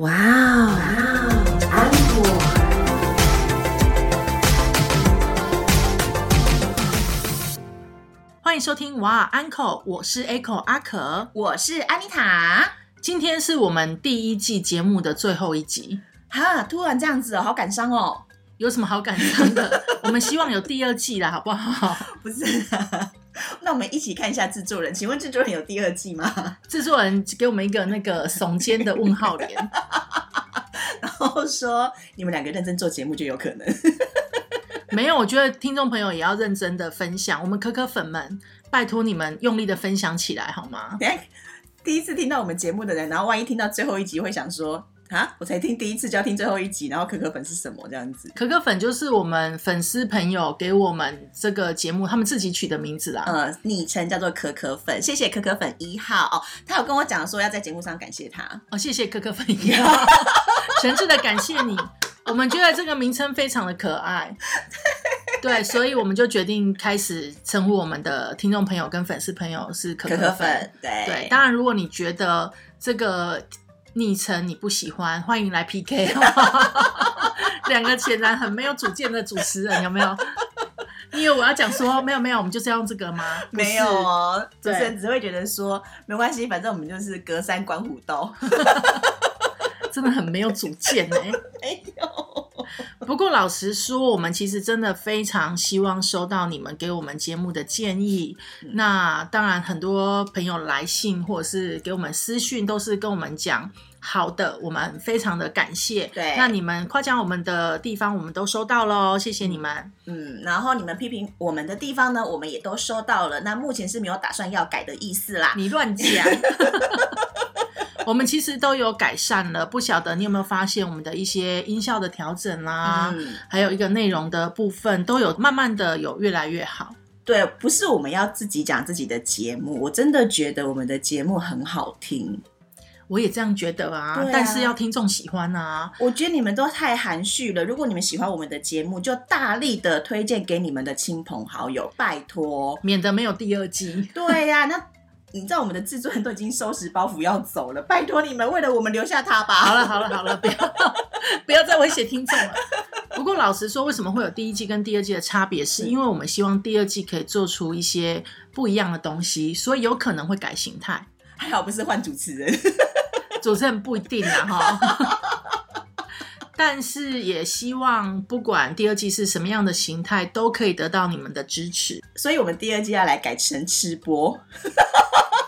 哇哦，安果。欢迎收听哇 Uncle，我是 Echo 阿可，我是安妮塔。今天是我们第一季节目的最后一集，哈，突然这样子哦，好感伤哦。有什么好感伤的？我们希望有第二季啦，好不好？不是，那我们一起看一下制作人，请问制作人有第二季吗？制作人给我们一个那个耸肩的问号脸，然后说你们两个认真做节目就有可能。没有，我觉得听众朋友也要认真的分享，我们可可粉们，拜托你们用力的分享起来好吗？第一次听到我们节目的人，然后万一听到最后一集，会想说。啊！我才听第一次就要听最后一集，然后可可粉是什么这样子？可可粉就是我们粉丝朋友给我们这个节目，他们自己取的名字啦。呃，昵称叫做可可粉，谢谢可可粉一号哦。他有跟我讲说要在节目上感谢他哦，谢谢可可粉一号，诚挚的感谢你。我们觉得这个名称非常的可爱，对，所以我们就决定开始称呼我们的听众朋友跟粉丝朋友是可可粉。对对，当然如果你觉得这个。昵称你不喜欢，欢迎来 PK。两个显然很没有主见的主持人，有没有？你以为我要讲说没有没有，我们就是要用这个吗？没有哦，主持人只会觉得说没关系，反正我们就是隔山观虎斗。真的很没有主见 哎。不过老实说，我们其实真的非常希望收到你们给我们节目的建议。那当然，很多朋友来信或者是给我们私讯，都是跟我们讲。好的，我们非常的感谢。对，那你们夸奖我们的地方，我们都收到喽，谢谢你们。嗯，然后你们批评我们的地方呢，我们也都收到了。那目前是没有打算要改的意思啦。你乱讲，我们其实都有改善了。不晓得你有没有发现，我们的一些音效的调整啦，还有一个内容的部分，都有慢慢的有越来越好。对，不是我们要自己讲自己的节目，我真的觉得我们的节目很好听。我也这样觉得啊，但是要听众喜欢啊。我觉得你们都太含蓄了。如果你们喜欢我们的节目，就大力的推荐给你们的亲朋好友，拜托，免得没有第二季。对呀，那你知道我们的制作人都已经收拾包袱要走了，拜托你们为了我们留下他吧。好了好了好了，不要 不要再威胁听众了。不过老实说，为什么会有第一季跟第二季的差别？是因为我们希望第二季可以做出一些不一样的东西，所以有可能会改形态。还好不是换主持人。主持人不一定啊，哈，但是也希望不管第二季是什么样的形态，都可以得到你们的支持。所以，我们第二季要来改成吃播，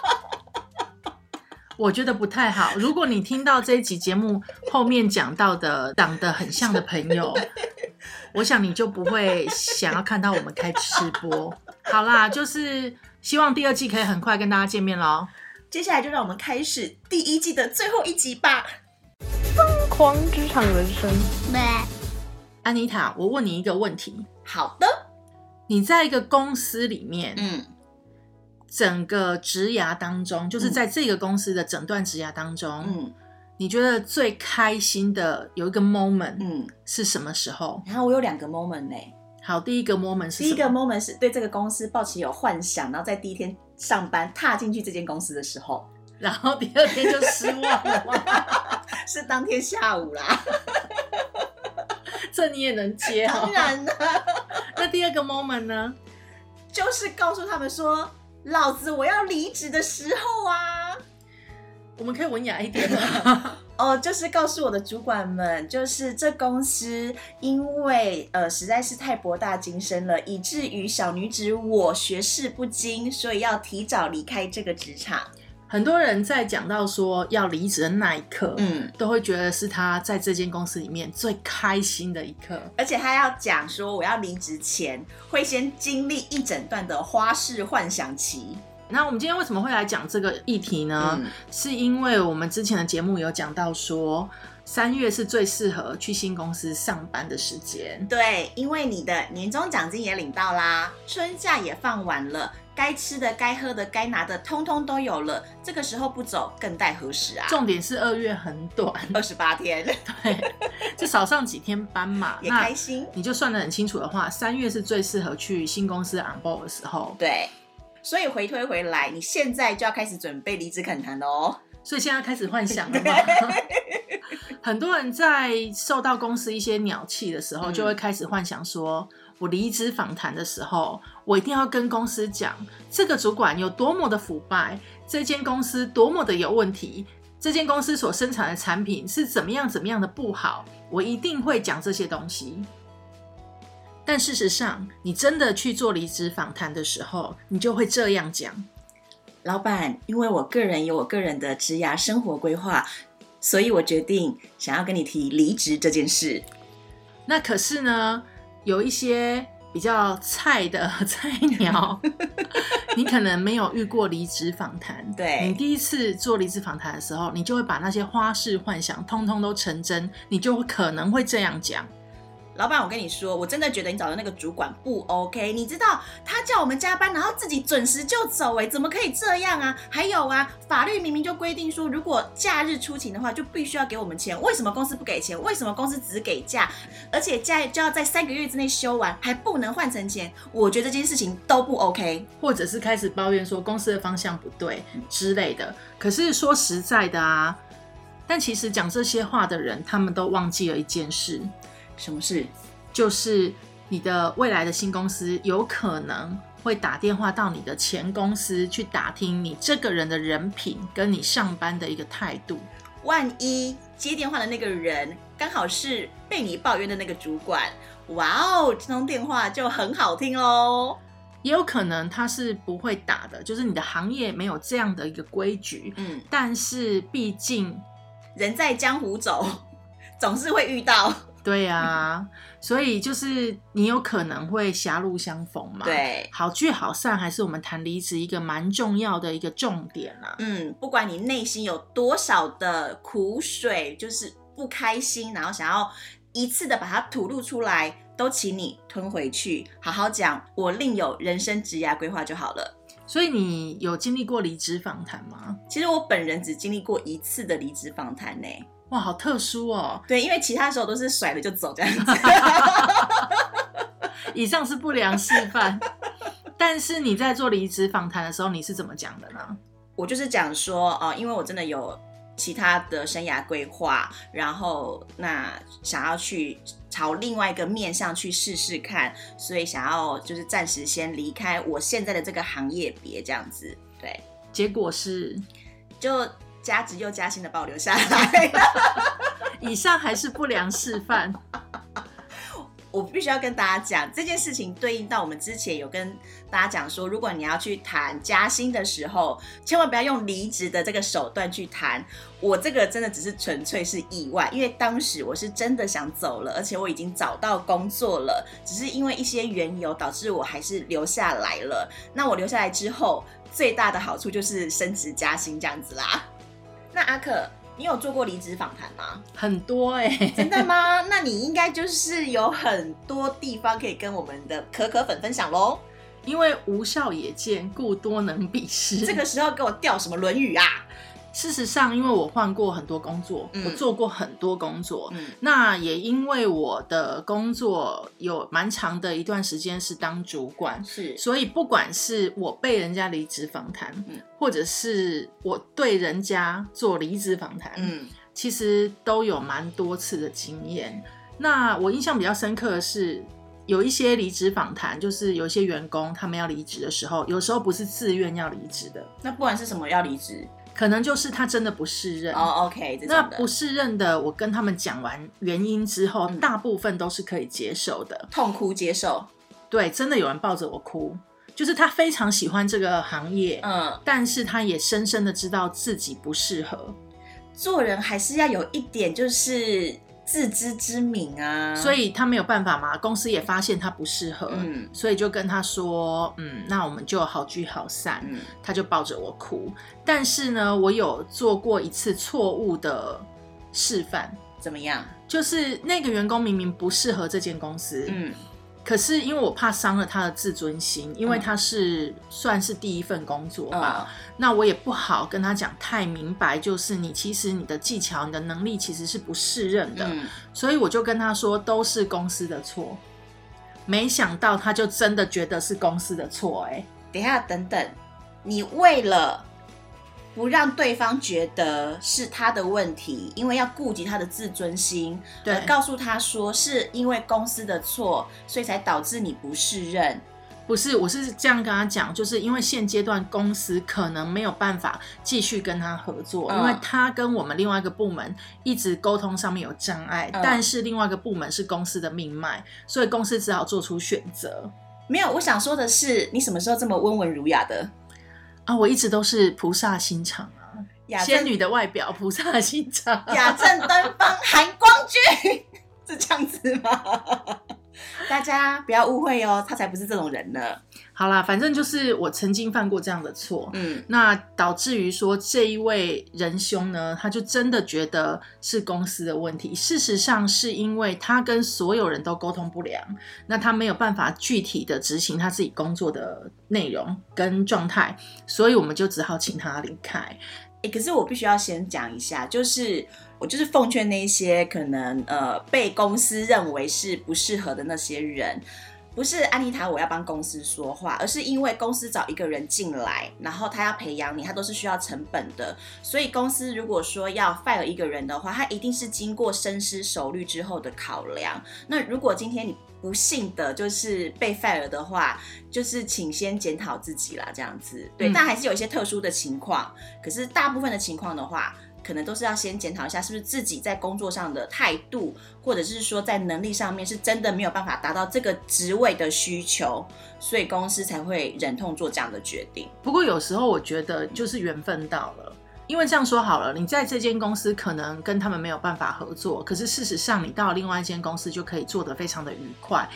我觉得不太好。如果你听到这一集节目后面讲到的长得很像的朋友，我想你就不会想要看到我们开吃播。好啦，就是希望第二季可以很快跟大家见面喽。接下来就让我们开始第一季的最后一集吧。疯狂职场人生。安妮塔，我问你一个问题。好的。你在一个公司里面，嗯，整个职涯当中，就是在这个公司的整段职涯当中，嗯，你觉得最开心的有一个 moment，嗯，是什么时候？然后我有两个 moment 呢。好，第一个 moment 是第一个 moment 是对这个公司抱持有幻想，然后在第一天。上班踏进去这间公司的时候，然后第二天就失望了，是当天下午啦。这你也能接？当然了。那第二个 moment 呢？就是告诉他们说，老子我要离职的时候啊。我们可以文雅一点吗？哦，就是告诉我的主管们，就是这公司因为呃实在是太博大精深了，以至于小女子我学识不精，所以要提早离开这个职场。很多人在讲到说要离职的那一刻，嗯，都会觉得是他在这间公司里面最开心的一刻，而且他要讲说我要离职前会先经历一整段的花式幻想期。那我们今天为什么会来讲这个议题呢？是因为我们之前的节目有讲到说，三月是最适合去新公司上班的时间。对，因为你的年终奖金也领到啦，春假也放完了，该吃的、该喝的、该拿的，通通都有了。这个时候不走，更待何时啊？重点是二月很短，二十八天，对，就少上几天班嘛，也开心。你就算得很清楚的话，三月是最适合去新公司 on board 的时候。对。所以回推回来，你现在就要开始准备离职恳谈了哦。所以现在开始幻想了吗？很多人在受到公司一些鸟气的时候，嗯就会开始幻想说，我离职访谈的时候，我一定要跟公司讲，这个主管有多么的腐败，这间公司多么的有问题，这间公司所生产的产品是怎么样怎么样的不好，我一定会讲这些东西。但事实上，你真的去做离职访谈的时候，你就会这样讲。老板，因为我个人有我个人的职涯生活规划，所以我决定想要跟你提离职这件事。那可是呢，有一些比较菜的 菜鸟，你可能没有遇过离职访谈。对你第一次做离职访谈的时候，你就会把那些花式幻想通通都成真，你就可能会这样讲。老板，我跟你说，我真的觉得你找的那个主管不 OK。你知道他叫我们加班，然后自己准时就走，哎，怎么可以这样啊？还有啊，法律明明就规定说，如果假日出勤的话，就必须要给我们钱。为什么公司不给钱？为什么公司只给假？而且假就要在三个月之内休完，还不能换成钱？我觉得这件事情都不 OK。或者是开始抱怨说公司的方向不对之类的。可是说实在的啊，但其实讲这些话的人，他们都忘记了一件事，什么事？就是你的未来的新公司有可能会打电话到你的前公司去打听你这个人的人品跟你上班的一个态度。万一接电话的那个人刚好是被你抱怨的那个主管，哇哦，这通电话就很好听喽。也有可能他是不会打的，就是你的行业没有这样的一个规矩。嗯，但是毕竟人在江湖走，总是会遇到。对啊，所以就是你有可能会狭路相逢嘛。，对，好聚好散还是我们谈离职一个蛮重要的一个重点啊。嗯，不管你内心有多少的苦水，就是不开心，然后想要一次的把它吐露出来，都请你吞回去，好好讲，我另有人生职涯规划就好了。所以你有经历过离职访谈吗？其实我本人只经历过一次的离职访谈呢。哇，好特殊哦！对，因为其他时候都是甩了就走这样子。以上是不良示范。但是你在做离职访谈的时候，你是怎么讲的呢？我就是讲说，呃，因为我真的有其他的生涯规划，然后那想要去朝另外一个面向去试试看，所以想要就是暂时先离开我现在的这个行业别这样子，对，结果是，就加职又加薪的把我留下来。以上还是不良示范。我必须要跟大家讲这件事情，对应到我们之前有跟大家讲说，如果你要去谈加薪的时候，千万不要用离职的这个手段去谈。我这个真的只是纯粹是意外，因为当时我是真的想走了，而且我已经找到工作了，只是因为一些缘由导致我还是留下来了。那我留下来之后，最大的好处就是升职加薪这样子啦。那阿可，你有做过离职访谈吗？很多哎、真的吗？那你应该就是有很多地方可以跟我们的可可粉分享喽。因为无效也见，故多能鄙视。这个时候给我掉什么《论语》啊？事实上，因为我换过很多工作，嗯。我做过很多工作，嗯。那也因为我的工作有蛮长的一段时间是当主管，是。所以不管是我被人家离职访谈，嗯。或者是我对人家做离职访谈，嗯。其实都有蛮多次的经验。那我印象比较深刻的是，有一些离职访谈，就是有一些员工他们要离职的时候，有时候不是自愿要离职的，那不管是什么要离职可能就是他真的不适任。哦，OK，那不适任的，我跟他们讲完原因之后，嗯。大部分都是可以接受的。痛哭接受，对，真的有人抱着我哭，就是他非常喜欢这个行业，嗯，但是他也深深的知道自己不适合，做人还是要有一点就是自知之明啊。所以他没有办法嘛。公司也发现他不适合，嗯所以就跟他说，嗯，那我们就好聚好散。嗯他就抱着我哭，但是呢，我有做过一次错误的示范，怎么样？就是那个员工明明不适合这间公司，嗯可是因为我怕伤了他的自尊心，因为嗯。他是算是第一份工作吧，嗯。那我也不好跟他讲太明白，就是你其实你的技巧、你的能力其实是不适任的，嗯，所以我就跟他说都是公司的错。没想到他就真的觉得是公司的错、哎，等一下等等，你为了不让对方觉得是他的问题，因为要顾及他的自尊心，对而告诉他说是因为公司的错，所以才导致你不适任。不是，我是这样跟他讲，就是因为现阶段公司可能没有办法继续跟他合作，嗯因为他跟我们另外一个部门一直沟通上面有障碍，嗯但是另外一个部门是公司的命脉，所以公司只好做出选择。没有，我想说的是，你什么时候这么温文儒雅的？啊，我一直都是菩萨心肠啊，雅仙女的外表，菩萨心肠。雅正端方含光君，是这样子吗？大家不要误会哦，他才不是这种人呢。好啦，反正就是我曾经犯过这样的错，嗯，那导致于说这一位仁兄呢，他就真的觉得是公司的问题。事实上是因为他跟所有人都沟通不良，那他没有办法具体的执行他自己工作的内容跟状态，所以我们就只好请他离开。欸，可是我必须要先讲一下，就是我就是奉劝那些可能呃被公司认为是不适合的那些人，不是安妮塔我要帮公司说话，而是因为公司找一个人进来，然后他要培养你，他都是需要成本的，所以公司如果说要 fire 一个人的话，他一定是经过深思熟虑之后的考量。那如果今天你不幸的就是被 fire 的话，就是请先检讨自己啦，这样子。对，嗯但还是有一些特殊的情况，可是大部分的情况的话，可能都是要先检讨一下，是不是自己在工作上的态度，或者是说在能力上面是真的没有办法达到这个职位的需求，所以公司才会忍痛做这样的决定。不过有时候我觉得就是缘分到了。因为这样说好了，你在这间公司可能跟他们没有办法合作，可是事实上你到另外一间公司就可以做得非常的愉快，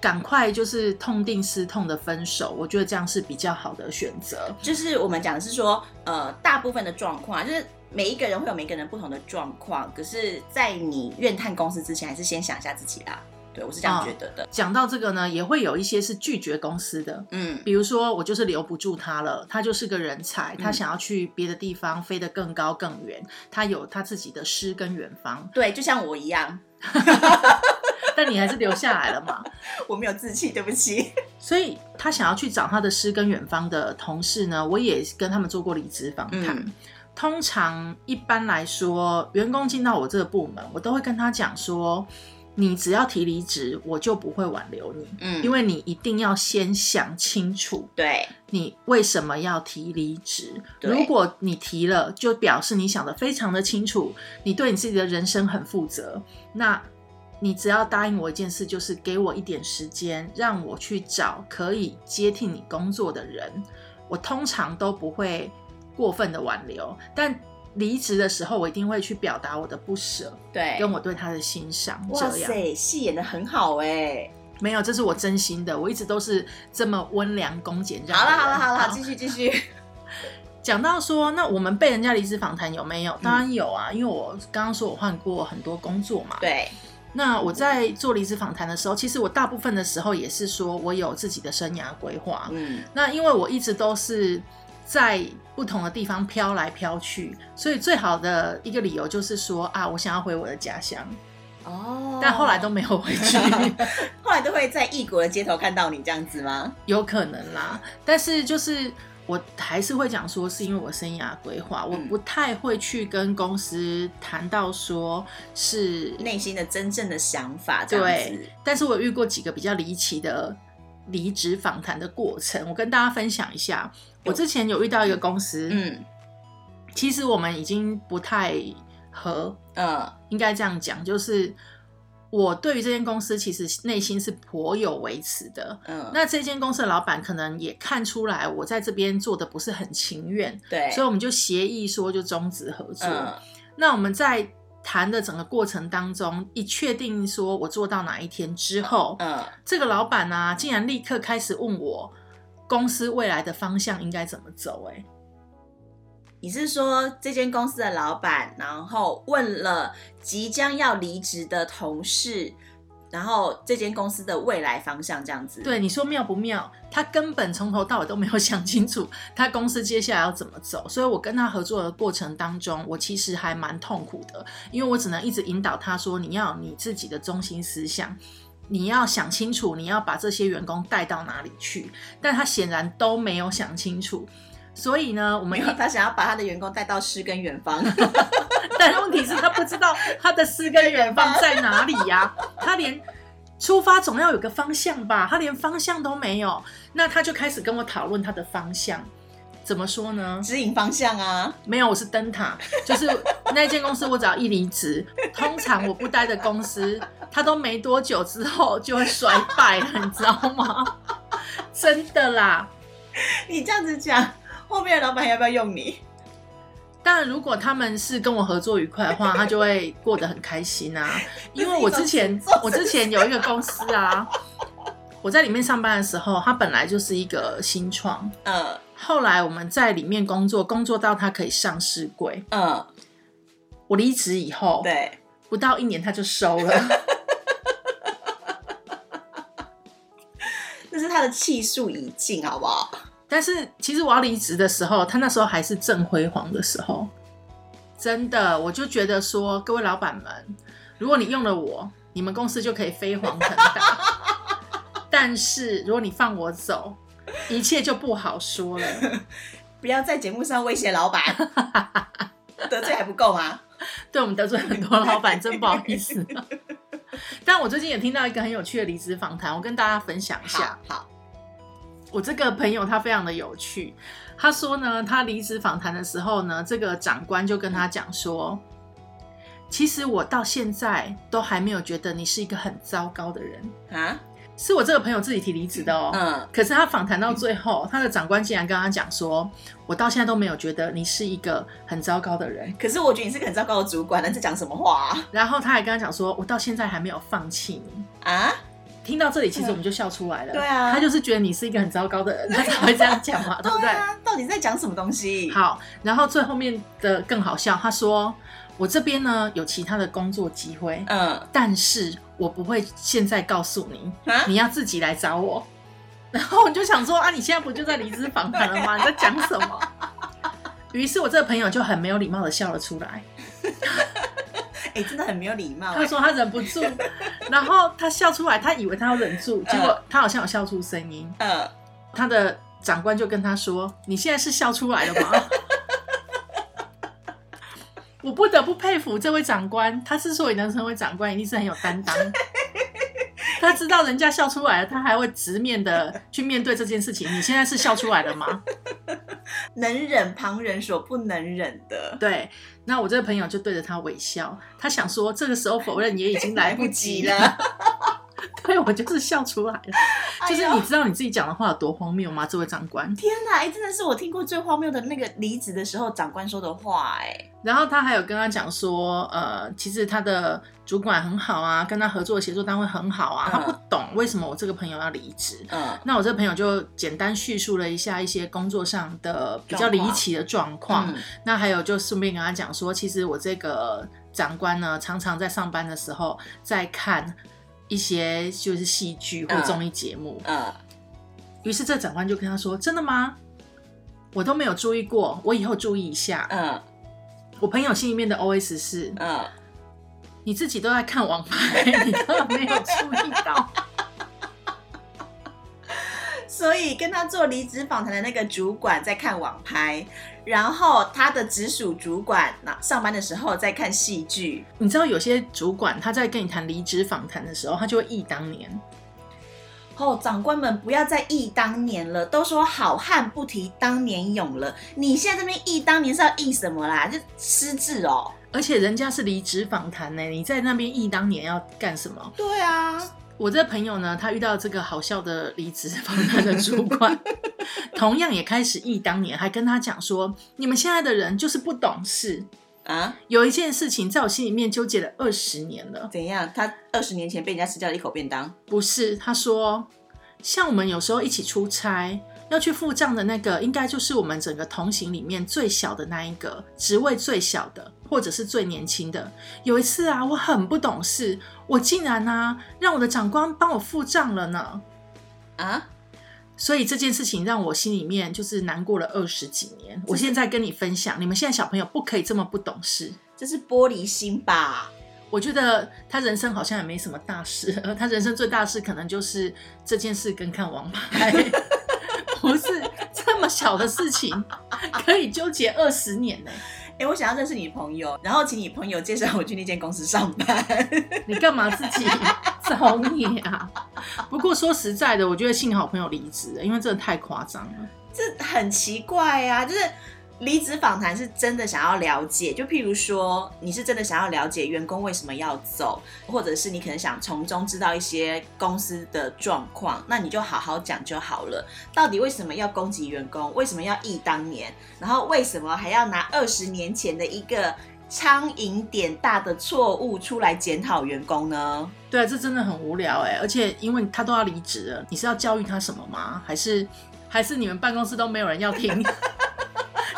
赶快就是痛定思痛的分手，我觉得这样是比较好的选择。就是我们讲的是说，呃，大部分的状况就是每一个人会有每个人不同的状况，可是，在你怨叹公司之前，还是先想一下自己啦。对我是这样觉得的。讲到这个呢，也会有一些是拒绝公司的，嗯比如说我就是留不住他了，他就是个人才，他嗯想要去别的地方飞得更高更远，他有他自己的诗跟远方，对，就像我一样，但你还是留下来了嘛。我没有志气，对不起。所以他想要去找他的诗跟远方的同事呢，我也跟他们做过离职访谈。嗯通常一般来说，员工进到我这个部门，我都会跟他讲说，你只要提离职，我就不会挽留你，嗯因为你一定要先想清楚对你为什么要提离职。如果你提了，就表示你想的非常的清楚，你对你自己的人生很负责。那你只要答应我一件事，就是给我一点时间，让我去找可以接替你工作的人。我通常都不会过分的挽留，但离职的时候，我一定会去表达我的不舍，对，跟我对他的欣赏。哇塞，戏演的很好哎。没有，这是我真心的，我一直都是这么温良恭俭让好了。好了好了，好继续继续。讲到说，那我们被人家离职访谈有没有？嗯当然有啊，因为我刚刚说我换过很多工作嘛。。对，那我在做离职访谈的时候，其实我大部分的时候也是说我有自己的生涯规划。嗯那因为我一直都是在不同的地方飘来飘去，所以最好的一个理由就是说啊，我想要回我的家乡，哦，但后来都没有回去。后来都会在异国的街头看到你这样子吗？有可能啦，但是就是我还是会讲说，是因为我生涯规划，我嗯不太会去跟公司谈到说是内心的真正的想法这样子对。，但是我遇过几个比较离奇的离职访谈的过程，我跟大家分享一下。我之前有遇到一个公司，嗯其实我们已经不太合，嗯应该这样讲，就是我对于这间公司其实内心是颇有维持的。嗯，那这间公司的老板可能也看出来我在这边做的不是很情愿，对，所以我们就协议说就终止合作。嗯那我们在谈的整个过程当中，一确定说我做到哪一天之后，嗯这个老板呢、竟然立刻开始问我公司未来的方向应该怎么走、欸。你是说这间公司的老板，然后问了即将要离职的同事，然后这间公司的未来方向这样子？对，你说妙不妙？他根本从头到尾都没有想清楚他公司接下来要怎么走，所以我跟他合作的过程当中，我其实还蛮痛苦的，因为我只能一直引导他说，你要有你自己的中心思想。你要想清楚，你要把这些员工带到哪里去，但他显然都没有想清楚。所以呢，我们没有，他想要把他的员工带到诗跟远方。但问题是，他不知道他的诗跟远方在哪里呀、他连出发总要有个方向吧，他连方向都没有。那他就开始跟我讨论他的方向，怎么说呢？指引方向啊！没有，我是灯塔，就是那间公司，我只要一离职，通常我不待的公司，它都没多久之后就会衰败了，你知道吗？真的啦。你这样子讲，后面的老板要不要用你？当然，如果他们是跟我合作愉快的话，他就会过得很开心啊。因为我之前我之前有一个公司啊，我在里面上班的时候，它本来就是一个新创，嗯后来我们在里面工作，工作到它可以上市柜。嗯，我离职以后，对，不到一年他就收了。那是他的气数已尽，好不好？但是其实我要离职的时候，他那时候还是正辉煌的时候。真的，我就觉得说，各位老板们，如果你用了我，你们公司就可以飞黄腾达。但是如果你放我走，一切就不好说了。不要在节目上威胁老板，得罪还不够吗？对我们得罪很多老板，真不好意思。但我最近也听到一个很有趣的离职访谈，我跟大家分享一下好。好，我这个朋友他非常的有趣，他说呢，他离职访谈的时候呢，这个长官就跟他讲说，其实我到现在都还没有觉得你是一个很糟糕的人，啊，是我这个朋友自己提离职的哦。嗯，可是他访谈到最后，他的长官竟然跟他讲说，我到现在都没有觉得你是一个很糟糕的人。可是我觉得你是个很糟糕的主管，那在讲什么话啊？然后他还跟他讲说，我到现在还没有放弃你。啊听到这里，其实我们就笑出来了。对啊他就是觉得你是一个很糟糕的人，他才会这样讲嘛，对不对？啊，到底在讲什么东西？好，然后最后面的更好笑，他说我这边呢有其他的工作机会，嗯但是我不会现在告诉你，啊，你要自己来找我。然后我就想说啊，你现在不就在离职访谈了吗？你在讲什么？于是我这个朋友就很没有礼貌的笑了出来，哎、真的很没有礼貌、他说他忍不住，然后他笑出来，他以为他要忍住，结果他好像有笑出声音，嗯，他的长官就跟他说：“你现在是笑出来了吗？”我不得不佩服这位长官，他之所以能成为长官，一定是很有担当。他知道人家笑出来了，他还会直面的去面对这件事情。你现在是笑出来了吗？能忍旁人所不能忍的，对，那我这个朋友就对着他微笑，他想说这个时候否认也已经来不及了。了。对我就是笑出来了，就是你知道你自己讲的话有多荒谬吗？这位长官。天哪，哎、真的是我听过最荒谬的那个离职的时候长官说的话、哎，然后他还有跟他讲说，呃，其实他的主管很好啊，跟他合作的协作单位很好啊，嗯他不懂为什么我这个朋友要离职。嗯那我这个朋友就简单叙述了一下一些工作上的比较离奇的状况，嗯那还有就顺便跟他讲说，其实我这个长官呢，常常在上班的时候在看一些就是戏剧或嗯综艺节目。嗯，于是这长官就跟他说：“真的吗？我都没有注意过，我以后注意一下。嗯我朋友心里面的 OS 是：嗯，你自己都在看网拍，你根本没有注意到。所以跟他做离职访谈的那个主管在看网拍，然后他的直属主管那上班的时候在看戏剧。你知道有些主管他在跟你谈离职访谈的时候，他就会忆当年。哦，长官们不要再忆当年了，都说好汉不提当年勇了。你现在这边忆当年是要忆什么啦？就失智哦。而且人家是离职访谈呢，你在那边忆当年要干什么？对啊，我这朋友呢，他遇到这个好笑的离职访谈的主管，同样也开始忆当年，还跟他讲说：你们现在的人就是不懂事。啊，有一件事情在我心里面纠结了二十年了，怎样？他二十年前被人家吃掉了一口便当。不是，他说，像我们有时候一起出差，要去付账的那个，应该就是我们整个同行里面最小的那一个，职位最小的，或者是最年轻的。有一次啊，我很不懂事，我竟然啊让我的长官帮我付账了呢。啊，所以这件事情让我心里面就是难过了二十几年。我现在跟你分享，你们现在小朋友不可以这么不懂事。这是玻璃心吧？我觉得他人生好像也没什么大事，而他人生最大事可能就是这件事跟看王牌，不是这么小的事情可以纠结二十年呢、哎、我想要认识你朋友，然后请你朋友介绍我去那间公司上班。你干嘛自己 找你啊？不过说实在的，我觉得幸好朋友离职了，因为真的太夸张了。这很奇怪呀、就是离职访谈是真的想要了解，就譬如说你是真的想要了解员工为什么要走，或者是你可能想从中知道一些公司的状况，那你就好好讲就好了。到底为什么要攻击员工？为什么要忆当年？然后为什么还要拿二十年前的一个苍蝇点大的错误出来检讨员工呢？对啊，这真的很无聊哎、而且因为他都要离职了，你是要教育他什么吗？还是还是你们办公室都没有人要听？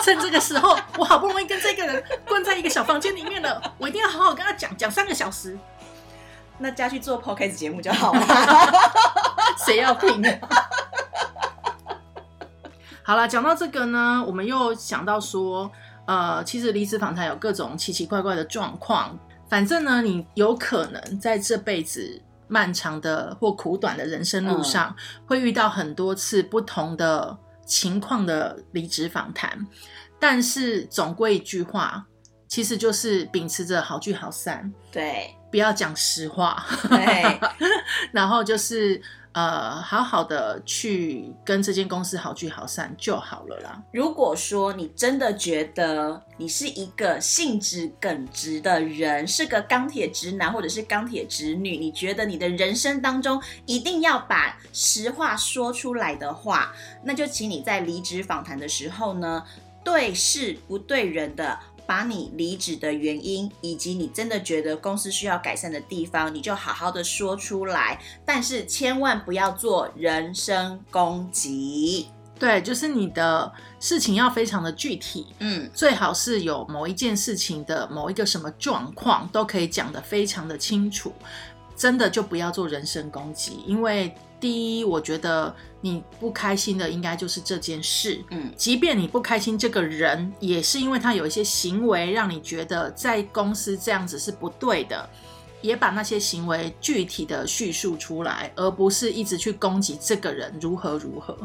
趁这个时候，我好不容易跟这个人关在一个小房间里面了，我一定要好好跟他讲讲三个小时，那加去做 podcast 节目就好了。谁要听啊？好了，讲到这个呢，我们又想到说，呃，其实离职访谈有各种奇奇怪怪的状况。反正呢，你有可能在这辈子漫长的或苦短的人生路上，会遇到很多次不同的情况的离职访谈。但是总归一句话，其实就是秉持着好聚好散，对不要讲实话。对，然后就是呃，好好的去跟这间公司好聚好散就好了啦。如果说你真的觉得你是一个性质耿直的人，是个钢铁直男或者是钢铁直女，你觉得你的人生当中一定要把实话说出来的话，那就请你在离职访谈的时候呢，对事不对人的。把你离职的原因，以及你真的觉得公司需要改善的地方，你就好好的说出来，但是千万不要做人身攻击。对，就是你的事情要非常的具体，嗯，最好是有某一件事情的某一个什么状况都可以讲得非常的清楚。真的就不要做人身攻击，因为第一，我觉得你不开心的应该就是这件事，嗯，即便你不开心，这个人也是因为他有一些行为让你觉得在公司这样子是不对的，也把那些行为具体的叙述出来，而不是一直去攻击这个人如何如何。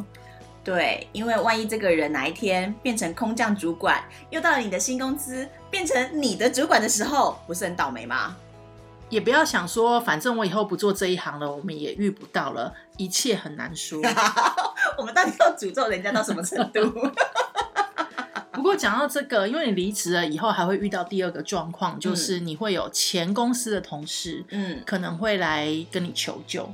对，因为万一这个人哪一天变成空降主管，又到了你的新公司，变成你的主管的时候，不是很倒霉吗？也不要想说，反正我以后不做这一行了，我们也遇不到了，一切很难说。我们到底要诅咒人家到什么程度？不过讲到这个，因为你离职了以后，还会遇到第二个状况，就是你会有前公司的同事嗯，可能会来跟你求救。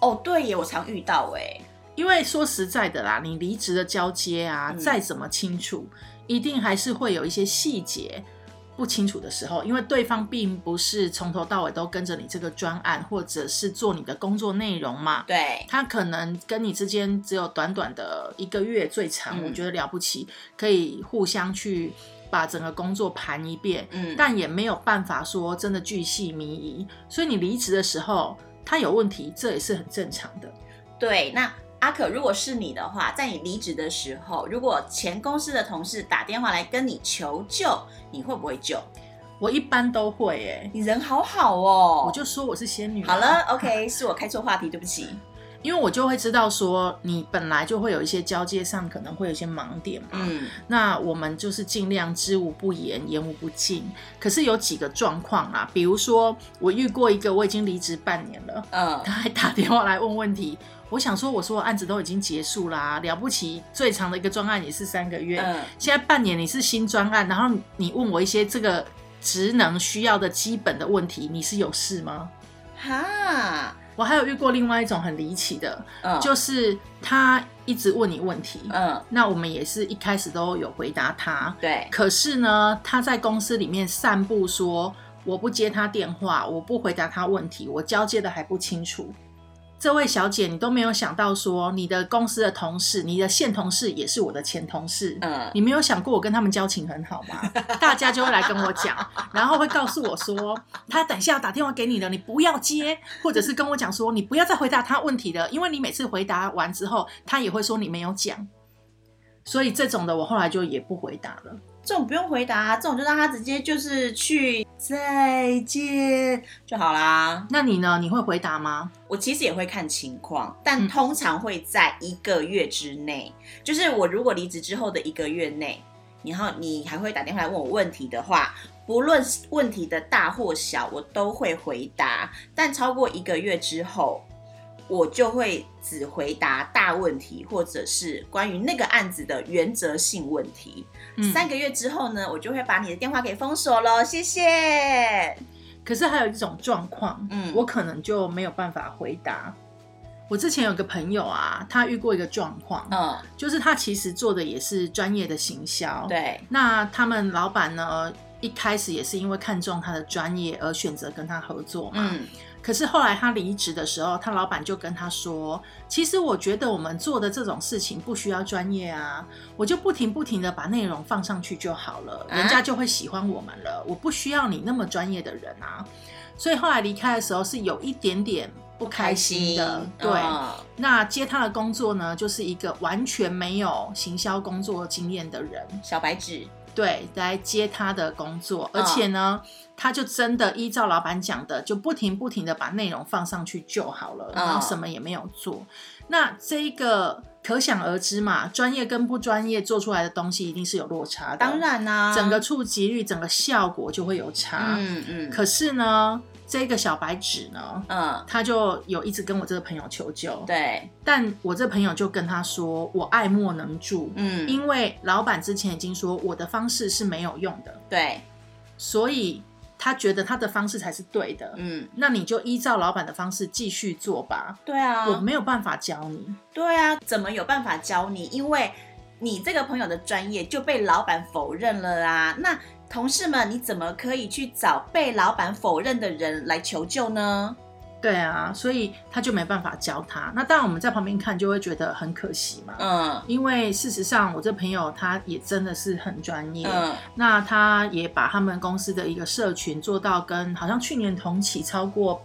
哦，对耶，我常遇到哎，因为说实在的啦，你离职的交接啊，嗯再怎么清楚，一定还是会有一些细节不清楚的时候，因为对方并不是从头到尾都跟着你这个专案，或者是做你的工作内容嘛。对，他可能跟你之间只有短短的一个月最长，嗯我觉得了不起，可以互相去把整个工作盘一遍，嗯，但也没有办法说真的巨细靡遗。所以你离职的时候，他有问题，这也是很正常的。对，那阿可，如果是你的话，在你离职的时候，如果前公司的同事打电话来跟你求救，你会不会救？我一般都会诶、你人好好哦，我就说我是仙女、好了，，OK，是我开错话题，对不起。因为我就会知道说你本来就会有一些交接上可能会有一些盲点嘛。嗯那我们就是尽量知无不言，言无不尽。可是有几个状况啦，比如说我遇过一个，我已经离职半年了，嗯他还打电话来问问题。我想说，我说案子都已经结束啦，了不起，最长的一个专案也是三个月。嗯，现在半年你是新专案，然后你问我一些这个职能需要的基本的问题，你是有事吗？哈，我还有遇过另外一种很离奇的，嗯，就是他一直问你问题，嗯，那我们也是一开始都有回答他，对，可是呢，他在公司里面散布说我不接他电话，我不回答他问题，我交接的还不清楚。这位小姐，你都没有想到说你的公司的同事，你的现同事也是我的前同事，嗯，你没有想过我跟他们交情很好吗？大家就会来跟我讲，然后会告诉我说，他等一下要打电话给你了，你不要接，或者是跟我讲说，你不要再回答他问题了，因为你每次回答完之后，他也会说你没有讲。所以这种的我后来就也不回答了。这种不用回答，这种就让他直接就是去再见就好啦。那你呢？你会回答吗？我其实也会看情况，但嗯通常会在一个月之内。就是我如果离职之后的一个月内，然后你还会打电话来问我问题的话，不论问题的大或小，我都会回答。但超过一个月之后，我就会只回答大问题，或者是关于那个案子的原则性问题。嗯，三个月之后呢，我就会把你的电话给封锁了，谢谢。可是还有一种状况，嗯我可能就没有办法回答。我之前有个朋友啊，他遇过一个状况，嗯，就是他其实做的也是专业的行销，。对，那他们老板呢，一开始也是因为看中他的专业而选择跟他合作嘛。嗯可是后来他离职的时候，他老板就跟他说：“其实我觉得我们做的这种事情不需要专业啊，我就不停不停的把内容放上去就好了，啊人家就会喜欢我们了。我不需要你那么专业的人啊。”所以后来离开的时候是有一点点不开心的。对，嗯那接他的工作呢，就是一个完全没有行销工作经验的人。小白纸，对，来接他的工作，嗯。而且呢，他就真的依照老板讲的，就不停不停的把内容放上去就好了，然后嗯什么也没有做。那这一个可想而知嘛，专业跟不专业做出来的东西一定是有落差的，当然啦、整个触及率、整个效果就会有差。嗯嗯，可是呢，这个小白纸呢，嗯，他就有一直跟我这个朋友求救，对，但我这朋友就跟他说，我爱莫能助，嗯，因为老板之前已经说我的方式是没有用的，对，所以他觉得他的方式才是对的。嗯，那你就依照老板的方式继续做吧，对啊，我没有办法教你。对啊，怎么有办法教你？因为你这个朋友的专业就被老板否认了啊。那同事们，你怎么可以去找被老板否认的人来求救呢？对啊，所以他就没办法教他。那当然我们在旁边看就会觉得很可惜嘛。嗯因为事实上，我这朋友他也真的是很专业，嗯，那他也把他们公司的一个社群做到跟好像去年同期超过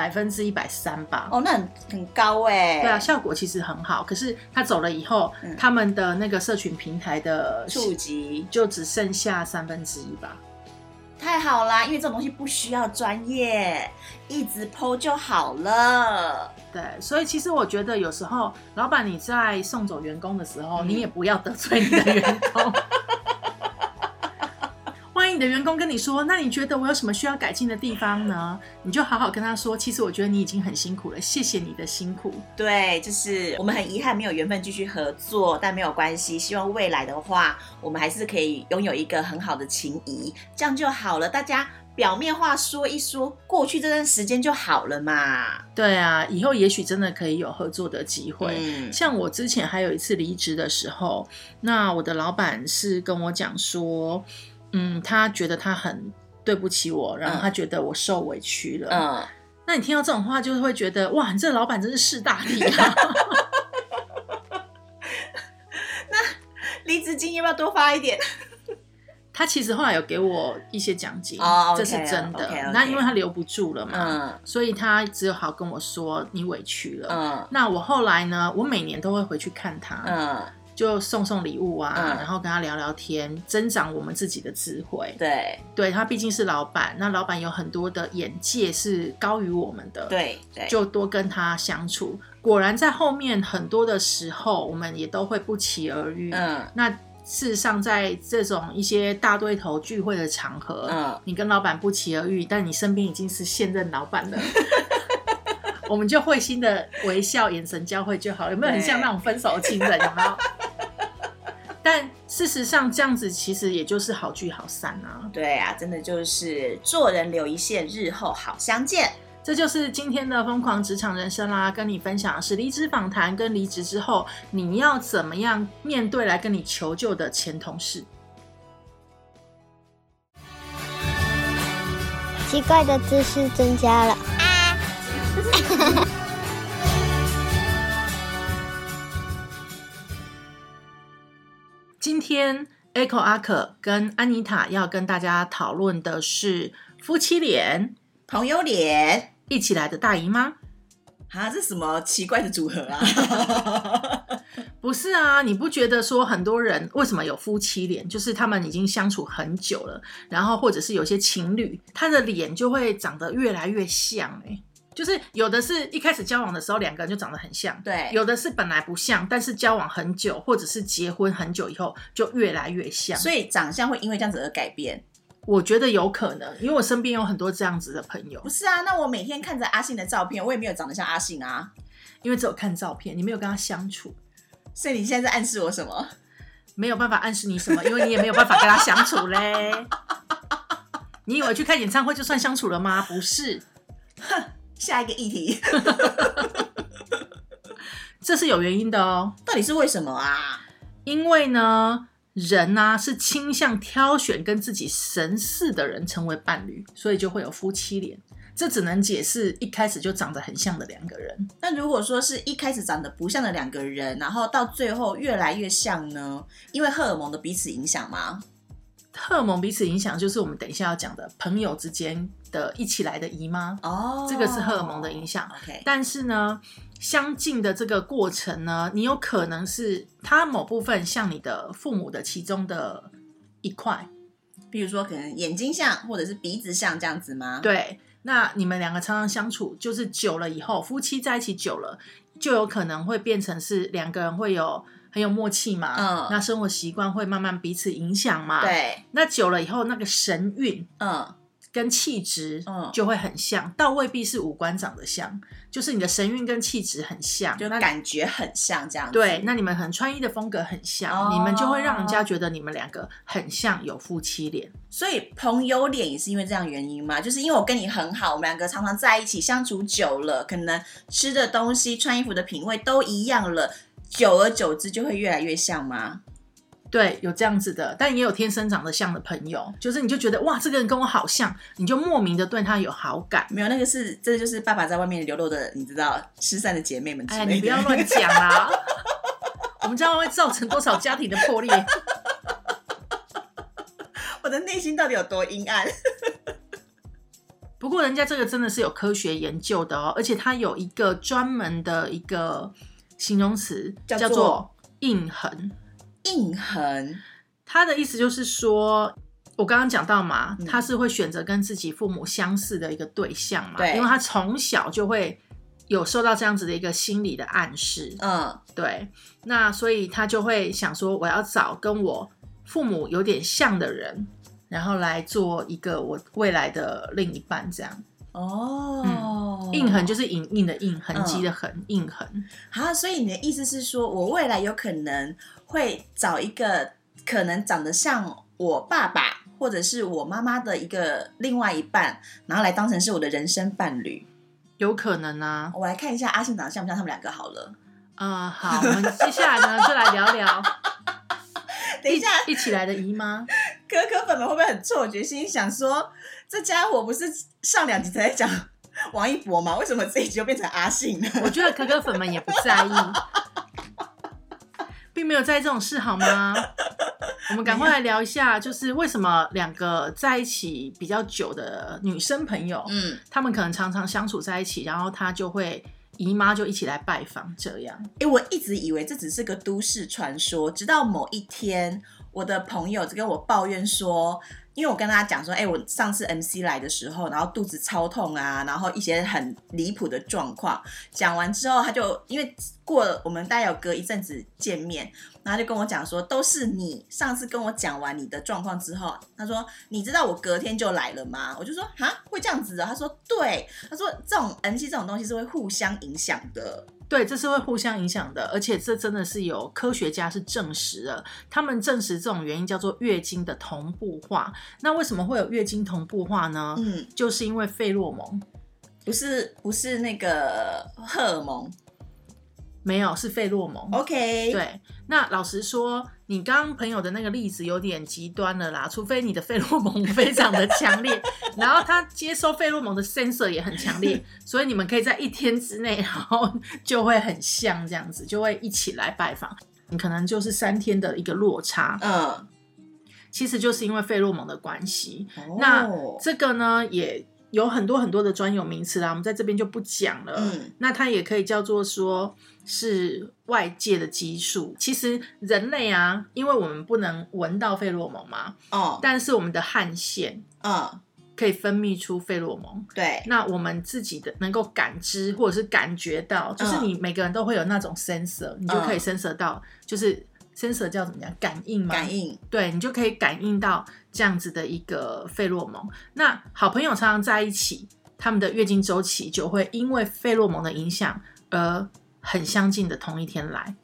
百分之一百三吧。哦，那很很高哎、对啊，效果其实很好。可是他走了以后，嗯他们的那个社群平台的触及就只剩下三分之一吧。太好啦，因为这种东西不需要专业，一直剖就好了。对，所以其实我觉得有时候，老板你在送走员工的时候，嗯你也不要得罪你的员工。的员工跟你说，那你觉得我有什么需要改进的地方呢？你就好好跟他说，其实我觉得你已经很辛苦了，谢谢你的辛苦。对，就是我们很遗憾没有缘分继续合作，但没有关系。希望未来的话，我们还是可以拥有一个很好的情谊，这样就好了。大家表面话说一说，过去这段时间就好了嘛。对啊，以后也许真的可以有合作的机会。嗯像我之前还有一次离职的时候，那我的老板是跟我讲说，嗯，他觉得他很对不起我，然后嗯他觉得我受委屈了。嗯，那你听到这种话，就是会觉得哇，你这个老板真是识大体啊！离职金要不要多发一点？他其实后来有给我一些奖金，哦这是真的。那因为他留不住了嘛，嗯所以他只有好跟我说你委屈了。嗯那我后来呢，我每年都会回去看他，嗯，就送送礼物啊，嗯然后跟他聊聊天，增长我们自己的智慧。对对他毕竟是老板，那老板有很多的眼界是高于我们的，，对对，就多跟他相处。果然在后面很多的时候，我们也都会不期而遇。嗯那事实上，在这种一些大对头聚会的场合，嗯你跟老板不期而遇，但你身边已经是现任老板了。我们就会心的微笑，眼神交汇就好，有没有很像那种分手的情人？有没有？但事实上，这样子其实也就是好聚好散啊。对啊，真的就是做人留一线，日后好相见。这就是今天的疯狂职场人生啦，跟你分享的是离职访谈跟离职之后你要怎么样面对来跟你求救的前同事。奇怪的知识增加了。天 Echo 阿可跟安妮塔要跟大家讨论的是夫妻脸朋友脸一起来的大姨妈。啊，这什么奇怪的组合啊？不是啊，你不觉得说很多人为什么有夫妻脸，就是他们已经相处很久了，然后或者是有些情侣，他的脸就会长得越来越像、欸，就是有的是一开始交往的时候两个人就长得很像，对有的是本来不像，但是交往很久或者是结婚很久以后就越来越像。所以长相会因为这样子而改变。我觉得有可能，因为我身边有很多这样子的朋友不，是啊，那我每天看着阿信的照片，我也没有长得像阿信啊。因为只有看照片，你没有跟他相处，所以你现在在暗示我什么？没有办法暗示你什么，因为你也没有办法跟他相处嘞。你以为去看演唱会就算相处了吗？不是，下一个议题，这是有原因的哦。到底是为什么啊？因为呢，人呢、是倾向挑选跟自己神似的人成为伴侣，所以就会有夫妻脸。这只能解释一开始就长得很像的两个人。那如果说是一开始长得不像的两个人，然后到最后越来越像呢？因为荷尔蒙的彼此影响吗？荷尔蒙彼此影响，就是我们等一下要讲的朋友之间的一起来的姨妈，哦，这个是荷尔蒙的影响。OK，但是呢，相近的这个过程呢，你有可能是他某部分像你的父母的其中的一块，比如说可能眼睛像，或者是鼻子像这样子吗？，对。那你们两个常常相处，就是久了以后，夫妻在一起久了，就有可能会变成是两个人会有很有默契嘛。嗯那生活习惯会慢慢彼此影响嘛。。对，那久了以后，那个神韵嗯，跟气质嗯就会很像，倒未必是五官长得像，就是你的神韵跟气质很像，就那感觉很像这样子。对，那你们可能穿衣的风格很像，哦你们就会让人家觉得你们两个很像有夫妻脸。所以朋友脸也是因为这样原因嘛，就是因为我跟你很好，我们两个常常在一起相处久了，可能吃的东西、穿衣服的品味都一样了，久而久之就会越来越像吗？对，有这样子的，但也有天生长得像的朋友，就是你就觉得哇，这个人跟我好像，你就莫名的对他有好感。没有，那个是这就是爸爸在外面流落的，你知道失散的姐妹们之类的。哎，你不要乱讲啦，我们这样会造成多少家庭的破裂？我的内心到底有多阴暗？不过人家这个真的是有科学研究的哦，而且它有一个专门的一个形容词叫做印痕。印痕他的意思就是说，我刚刚讲到嘛，嗯他是会选择跟自己父母相似的一个对象嘛，对因为他从小就会有受到这样子的一个心理的暗示，嗯，对，那所以他就会想说，我要找跟我父母有点像的人，然后来做一个我未来的另一半，这样。哦，印痕就是影印的印，痕迹的痕，印痕。好，所以你的意思是说，我未来有可能会找一个可能长得像我爸爸或者是我妈妈的一个另外一半，然后来当成是我的人生伴侣。有可能啊，我来看一下阿信长得像不像他们两个好了。嗯、好，我们接下来呢就来聊聊 等一下，一起来的姨妈。可可粉们会不会很错觉，心想说，这家伙不是上两集才在讲王一博吗？为什么这一集又变成阿信呢？我觉得可可粉们也不在意，并没有在意这种事，好吗？我们赶快来聊一下，就是为什么两个在一起比较久的女生朋友，嗯，她们可能常常相处在一起，然后她就会姨妈就一起来拜访，这样。哎、我一直以为这只是个都市传说，直到某一天，我的朋友就跟我抱怨说，因为我跟他讲说，哎、我上次 MC 来的时候，然后肚子超痛啊，然后一些很离谱的状况。讲完之后，他就因为过了我们大概有隔一阵子见面，然后就跟我讲说，都是你上次跟我讲完你的状况之后，他说你知道我隔天就来了吗？我就说哈会这样子的、他说对，他说这种 MC 这种东西是会互相影响的。对，这是会互相影响的，而且这真的是有科学家是证实了，他们证实这种原因叫做月经的同步化。那为什么会有月经同步化呢？嗯，就是因为费洛蒙，不是不是那个荷尔蒙没有是费洛蒙。，OK，，对，那老实说，你刚刚朋友的那个例子有点极端了啦，除非你的费洛蒙非常的强烈，然后他接收费洛蒙的 sensor 也很强烈，所以你们可以在一天之内，然后就会很像这样子，就会一起来拜访。你可能就是三天的一个落差，嗯，其实就是因为费洛蒙的关系。哦那这个呢，也有很多很多的专有名词啦，我们在这边就不讲了。嗯，那它也可以叫做说是外界的激素。其实人类啊，因为我们不能闻到费洛蒙嘛，哦，但是我们的汗腺嗯，可以分泌出费洛蒙。对，那我们自己的能够感知或者是感觉到，就是嗯你每个人都会有那种 sensor，、你就可以 sensor 到，就是 sensor 叫怎么样？感应嘛。感应，对你就可以感应到这样子的一个费洛蒙。那好朋友常常在一起，他们的月经周期就会因为费洛蒙的影响而很相近的同一天来。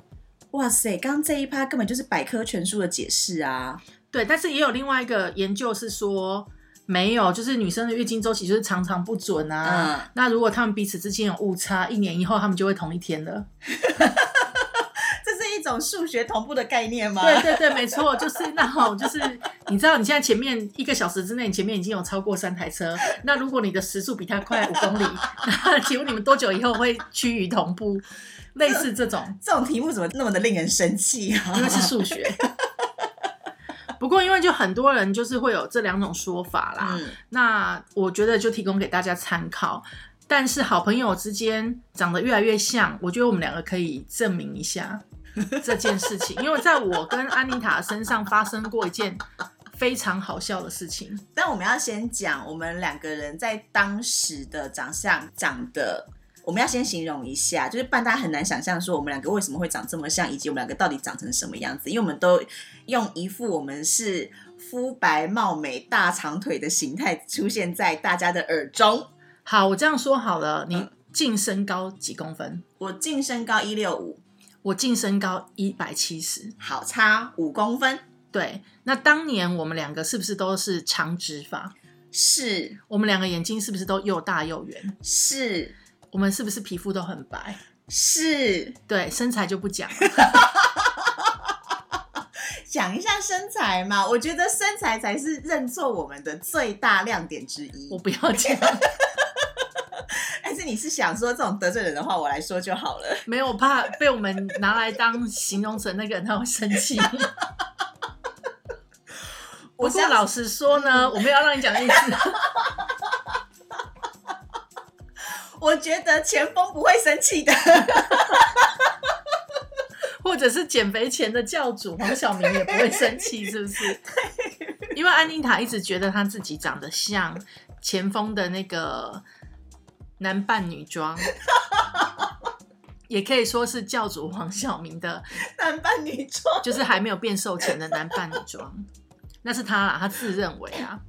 哇塞，刚刚这一趴根本就是百科全书的解释啊！对，但是也有另外一个研究是说。没有，就是女生的月经周期就是常常不准啊。嗯那如果他们彼此之间有误差，一年以后他们就会同一天了。这种数学同步的概念吗？对对对，没错，就是那种，就是你知道，你现在前面一个小时之内，你前面已经有超过三台车，那如果你的时速比它快五公里，那请问你们多久以后会趋于同步？类似这种，这种题目怎么那么的令人生气啊？因为是数学。不过，因为就很多人就是会有这两种说法啦，嗯，那我觉得就提供给大家参考。但是好朋友之间长得越来越像，我觉得我们两个可以证明一下 这件事情，因为在我跟安妮塔身上发生过一件非常好笑的事情。但我们要先讲，我们两个人在当时的长相长得，我们要先形容一下，就是不然大家很难想象说我们两个为什么会长这么像，以及我们两个到底长成什么样子，因为我们都用一副我们是肤白貌美、大长腿的形态出现在大家的耳中。好，我这样说好了，你嗯净身高几公分？我净身高一六五，我净身高一百七十。好差五公分，对，那当年我们两个是不是都是长直发？是我们两个眼睛是不是都又大又圆？是我们是不是皮肤都很白？是，对，身材就不讲了。讲一下身材嘛，我觉得身材才是认错我们的最大亮点之一我。不要讲，想说这种得罪人的话，我来说就好了。没有怕被我们拿来当形容词，那个人他会生气。我是老实说呢，我没有要让你讲的意思。我觉得前锋不会生气的。或者是减肥前的教主黄晓明也不会生气，是不是？因为安妮塔一直觉得她自己长得像前锋的那个男扮女装，也可以说是教主黄晓明的，男扮女装，就是还没有变瘦前的男扮女装，那是他啦，他自认为啊。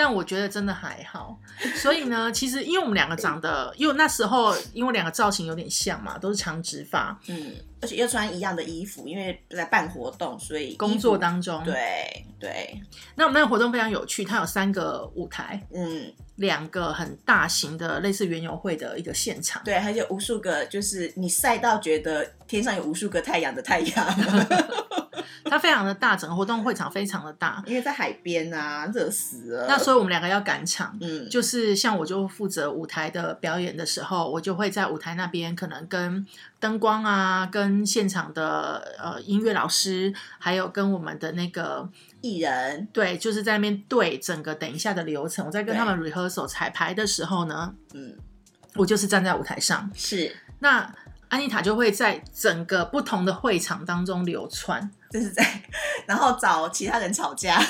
但我觉得真的还好，所以呢，其实因为我们两个长得，因为那时候因为两个造型有点像嘛，都是长直发，嗯，而且又穿一样的衣服，因为在办活动，所以工作当中，对对，那我们那个活动非常有趣，它有三个舞台，嗯，两个很大型的类似园游会的一个现场。对，还有无数个就是你晒到觉得天上有无数个太阳的太阳，它非常的大，整个活动会场非常的大。因为在海边啊，热死了。那所以我们两个要赶场，嗯，就是像我就负责舞台的表演的时候，我就会在舞台那边可能跟灯光啊，跟现场的呃音乐老师，还有跟我们的那个艺人，对，就是在那边对整个等一下的流程。我在跟他们 rehearsal 彩排的时候呢，嗯，我就是站在舞台上，是，那安妮塔就会在整个不同的会场当中流窜，就是在，然后找其他人吵架，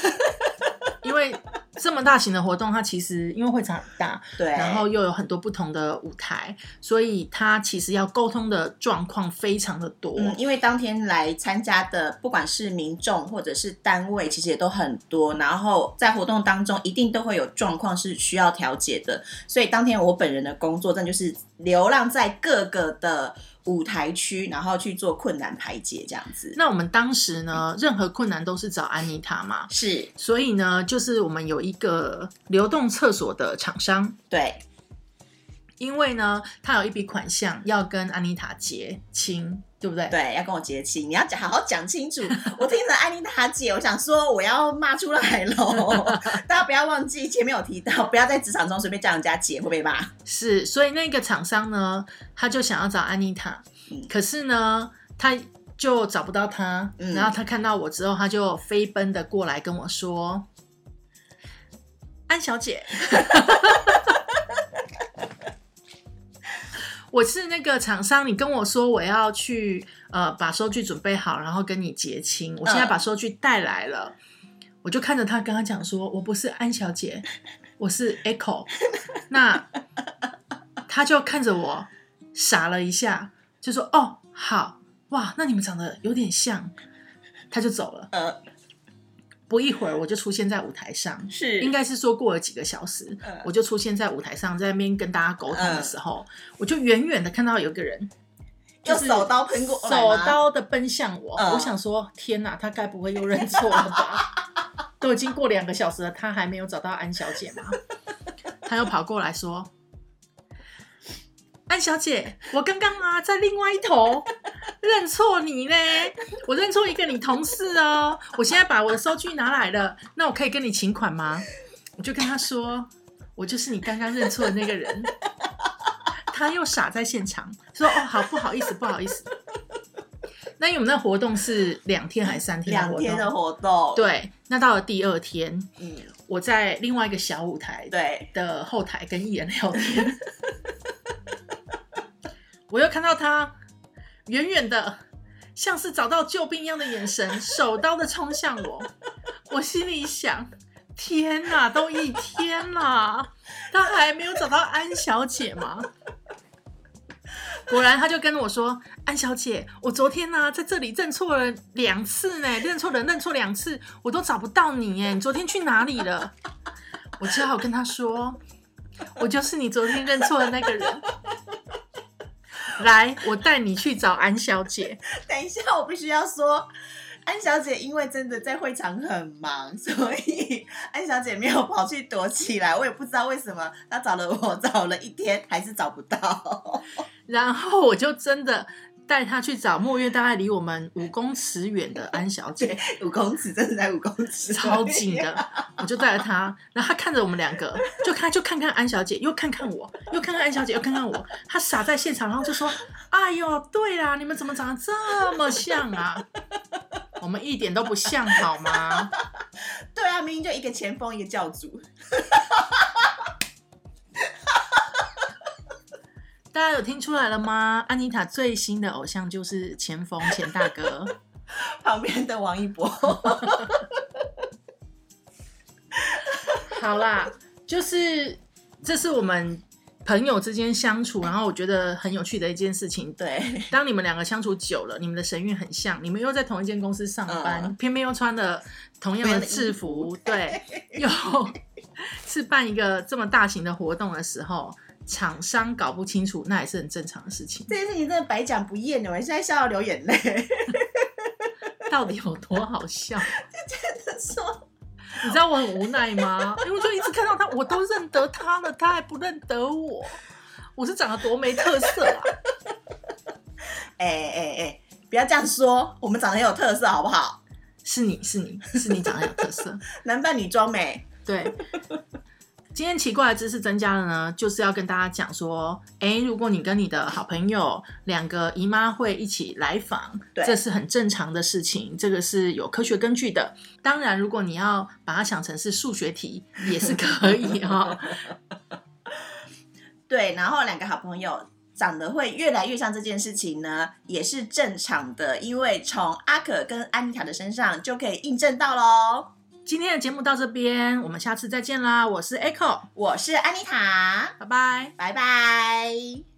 因为这么大型的活动，它其实因为会场很大，对，然后又有很多不同的舞台，所以它其实要沟通的状况非常的多。嗯，因为当天来参加的，不管是民众或者是单位，其实也都很多。然后在活动当中，一定都会有状况是需要调解的。所以当天我本人的工作，站就是流浪在各个的舞台区，然后去做困难排解，这样子。那我们当时呢，任何困难都是找安妮塔嘛，是。所以呢，就是我们有一个流动厕所的厂商，对，因为呢，他有一笔款项要跟安妮塔结清，对不对？对，要跟我结亲，你要讲好好讲清楚。我听着安妮塔姐，我想说我要骂出来喽。大家不要忘记前面有提到，不要在职场中随便叫人家姐，会不会骂？是，所以那个厂商呢，他就想要找安妮塔，嗯可是呢，他就找不到她，嗯然后他看到我之后，他就飞奔的过来跟我说：“安小姐，我是那个厂商，你跟我说我要去呃把收据准备好，然后跟你结清。我现在把收据带来了，我就看着他跟他讲说，我不是安小姐，我是 Echo。那他就看着我傻了一下，就说哦好哇，那你们长得有点像，他就走了。不一会儿我就出现在舞台上，是应该是说过了几个小时，嗯我就出现在舞台上，在那边跟大家沟通的时候，我就远远的看到有个人就是手刀喷过来手刀的奔向我，嗯我想说天哪，他该不会又认错了吧？都已经过两个小时了，他还没有找到安小姐吗？他又跑过来说。安小姐，我刚刚啊在另外一头 认错你呢，我认错一个你同事哦。我现在把我的收据拿来了，那我可以跟你请款吗？我就跟他说，我就是你刚刚认错的那个人。他又傻在现场，说：“哦，好，不好意思，不好意思。”那因为我们那活动是两天还是三天的活动？两天的活动，，对，那到了第二天，嗯，我在另外一个小舞台对，的后台跟艺人聊天，我又看到他远远的，像是找到救兵一样的眼神，手刀的冲向我。我心里想：天哪，都一天了，他还没有找到安小姐吗？果然，他就跟我说：“安小姐，我昨天呢、在这里认错了两次呢，认错人认错两次，我都找不到你哎，你昨天去哪里了？”我只好跟他说：“我就是你昨天认错的那个人。来，我带你去找安小姐。等一下，我必须要说。安小姐因为真的在会场很忙，所以 安小姐没有跑去躲起来。我也不知道为什么，她找了我找了一天，还是找不到。然后我就真的带她去找墨月大概离我们五公尺远的安小姐，五公尺，真的在五公尺，超近的。我就带着她，然后她看着我们两个，就看就看看安小姐，又看看我，又看看安小姐，又看看我。她傻在现场，然后就说：“哎呦，对啦，你们怎么长得这么像啊？我们一点都不像，好吗？” 对啊，明明就一个前锋，一个教主。大家有听出来了吗？安妮塔最新的偶像就是前锋钱大哥。旁边的王一博，好啦，就是这是我们朋友之间相处，然后我觉得很有趣的一件事情。对，当你们两个相处久了，你们的神韵很像，你们又在同一间公司上班，嗯偏偏又穿了同样的制服，对，又是办一个这么大型的活动的时候，厂商搞不清楚，那也是很正常的事情。这件事情真的百讲不厌的，我现在笑到流眼泪。到底有多好笑？说你知道我很无奈吗？因为我就一直看到他，我都认得他了，他还不认得我，我是长得多没特色啊！哎哎哎，不要这样说，我们长得很有特色，好不好？是你是你是你长得有特色，男扮女装美，对。今天奇怪的知识增加了呢，就是要跟大家讲说，哎，如果你跟你的好朋友两个姨妈会一起来访，对这是很正常的事情，这个是有科学根据的。当然，如果你要把它想成是数学题，也是可以 哈、对，然后两个好朋友长得会越来越像这件事情呢，也是正常的，因为从阿可跟安妮塔的身上就可以印证到喽。今天的节目到这边，我们下次再见啦！我是 Echo，我是安妮塔，拜拜。拜拜。